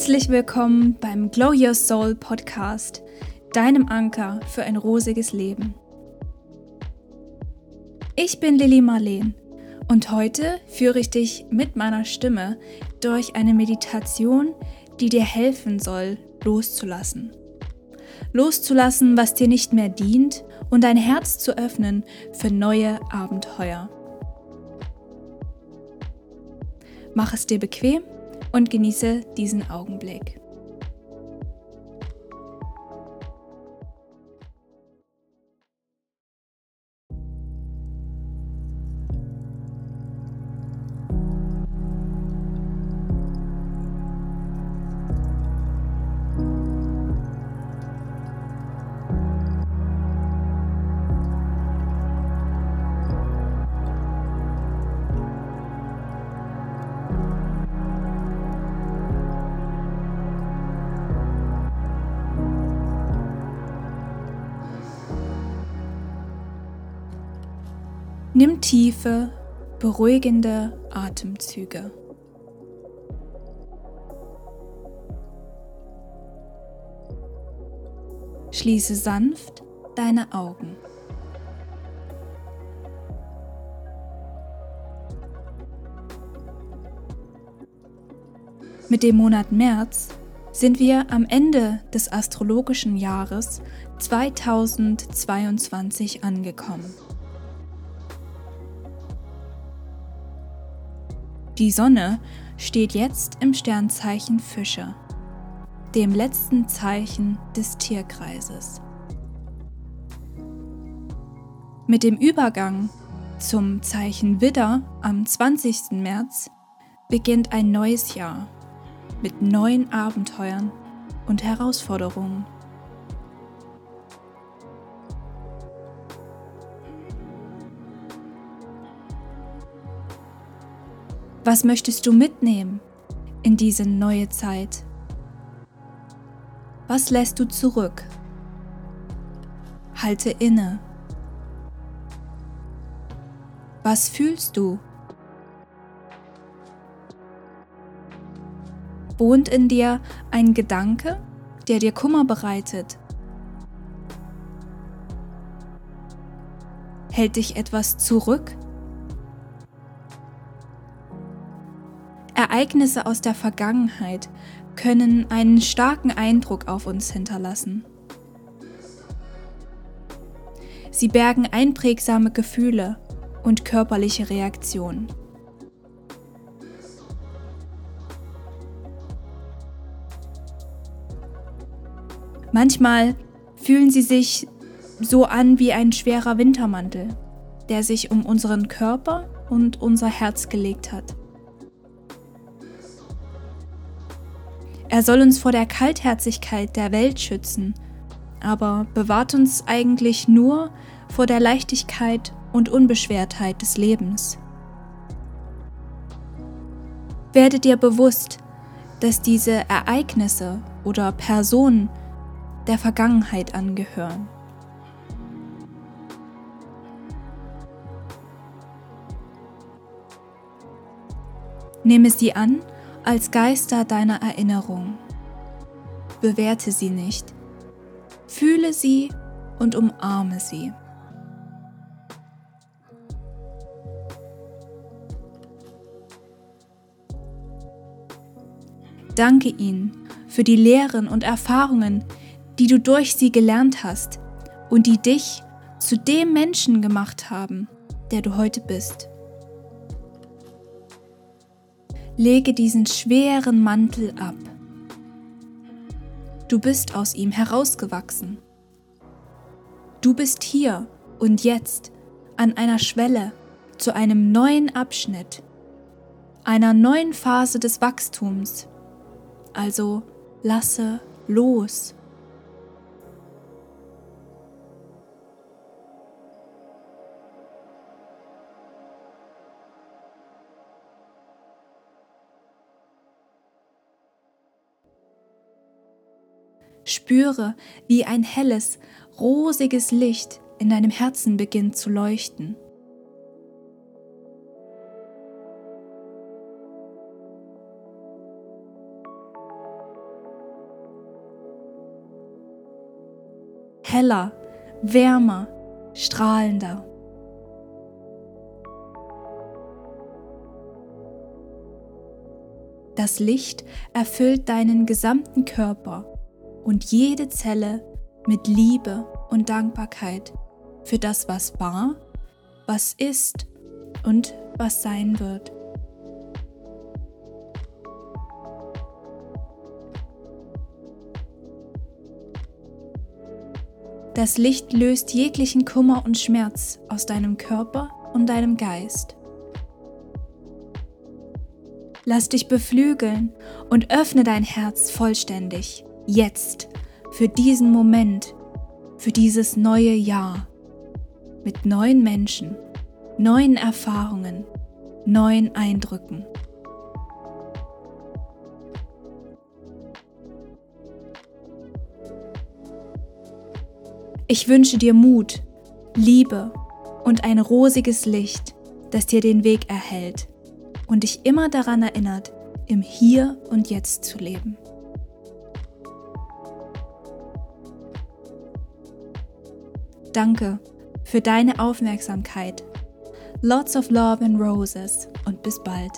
Herzlich willkommen beim Glow Your Soul Podcast, deinem Anker für ein rosiges Leben. Ich bin Lilly Marleen und heute führe ich dich mit meiner Stimme durch eine Meditation, die dir helfen soll, loszulassen. Loszulassen, was dir nicht mehr dient und dein Herz zu öffnen für neue Abenteuer. Mach es dir bequem und genieße diesen Augenblick. Nimm tiefe, beruhigende Atemzüge. Schließe sanft deine Augen. Mit dem Monat März sind wir am Ende des astrologischen Jahres 2022 angekommen. Die Sonne steht jetzt im Sternzeichen Fische, dem letzten Zeichen des Tierkreises. Mit dem Übergang zum Zeichen Widder am 20. März beginnt ein neues Jahr mit neuen Abenteuern und Herausforderungen. Was möchtest du mitnehmen in diese neue Zeit? Was lässt du zurück? Halte inne. Was fühlst du? Wohnt in dir ein Gedanke, der dir Kummer bereitet? Hält dich etwas zurück? Ereignisse aus der Vergangenheit können einen starken Eindruck auf uns hinterlassen. Sie bergen einprägsame Gefühle und körperliche Reaktionen. Manchmal fühlen sie sich so an wie ein schwerer Wintermantel, der sich um unseren Körper und unser Herz gelegt hat. Er soll uns vor der Kaltherzigkeit der Welt schützen, aber bewahrt uns eigentlich nur vor der Leichtigkeit und Unbeschwertheit des Lebens. Werde dir bewusst, dass diese Ereignisse oder Personen der Vergangenheit angehören. Nehme sie an als Geister deiner Erinnerung. Bewerte sie nicht. Fühle sie und umarme sie. Danke ihnen für die Lehren und Erfahrungen, die du durch sie gelernt hast und die dich zu dem Menschen gemacht haben, der du heute bist. Lege diesen schweren Mantel ab. Du bist aus ihm herausgewachsen. Du bist hier und jetzt an einer Schwelle zu einem neuen Abschnitt, einer neuen Phase des Wachstums. Also lasse los. Spüre, wie ein helles, rosiges Licht in deinem Herzen beginnt zu leuchten. Heller, wärmer, strahlender. Das Licht erfüllt deinen gesamten Körper und jede Zelle mit Liebe und Dankbarkeit für das, was war, was ist und was sein wird. Das Licht löst jeglichen Kummer und Schmerz aus deinem Körper und deinem Geist. Lass dich beflügeln und öffne dein Herz vollständig, jetzt, für diesen Moment, für dieses neue Jahr, mit neuen Menschen, neuen Erfahrungen, neuen Eindrücken. Ich wünsche dir Mut, Liebe und ein rosiges Licht, das dir den Weg erhält und dich immer daran erinnert, im Hier und Jetzt zu leben. Danke für deine Aufmerksamkeit. Lots of love and roses und bis bald.